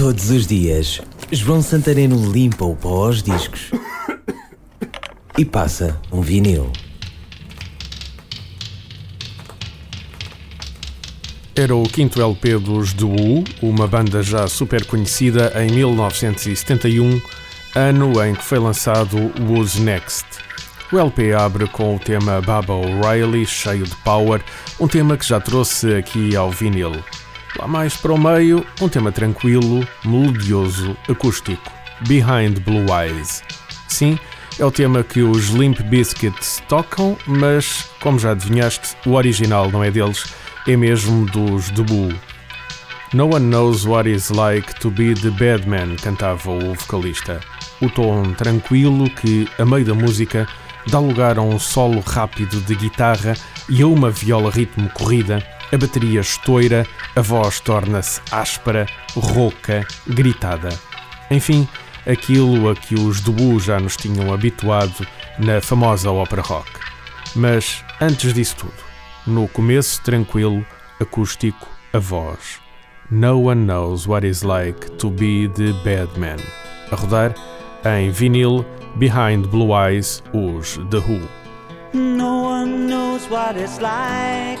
Todos os dias, João Santareno limpa o pó aos discos e passa um vinil. Era o quinto LP dos Who, uma banda já super conhecida em 1971, ano em que foi lançado Who's Next. O LP abre com o tema Baba O'Reilly, cheio de power, um tema que já trouxe aqui ao vinil. Lá mais para o meio, um tema tranquilo, melodioso, acústico, Behind Blue Eyes. Sim, é o tema que os Limp Bizkit tocam, mas, como já adivinhaste, o original não é deles, é mesmo dos The Boo. No one knows what it's like to be the bad man, cantava o vocalista. O tom tranquilo que, a meio da música, dá lugar a um solo rápido de guitarra e a uma viola ritmo corrida, a bateria estoura, a voz torna-se áspera, rouca, gritada. Enfim, aquilo a que os Dubu já nos tinham habituado na famosa ópera rock. Mas antes disso tudo, no começo tranquilo, acústico, a voz. No one knows what it's like to be the bad man. A rodar em vinil Behind Blue Eyes, os The Who. No one knows what it's like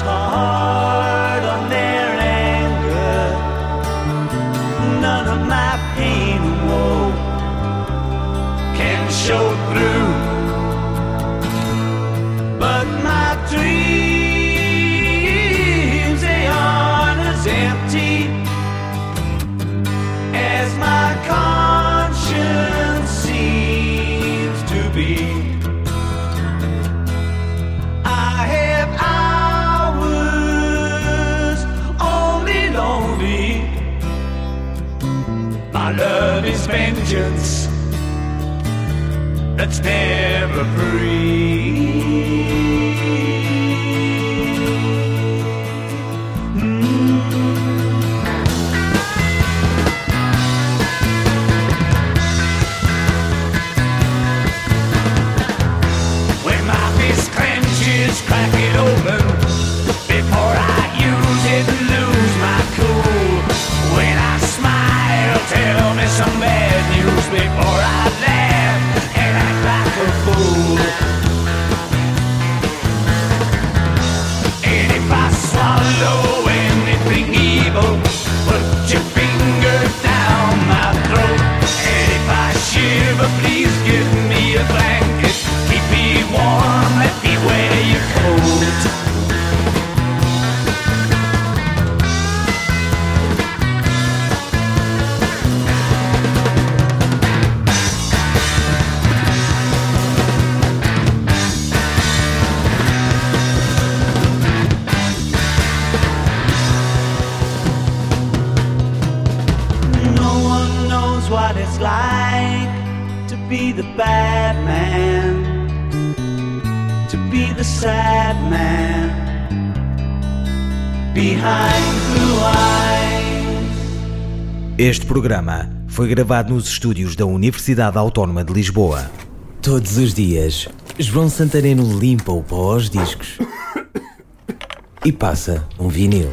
hard on their anger. none of my pain and woe can show through. Is vengeance that's never free. It's like to be the bad man, to be the sad man behind blue eyes. Este programa foi gravado nos estúdios da Universidade Autónoma de Lisboa. Todos os dias, João Santareno limpa o pó aos discos e passa um vinil.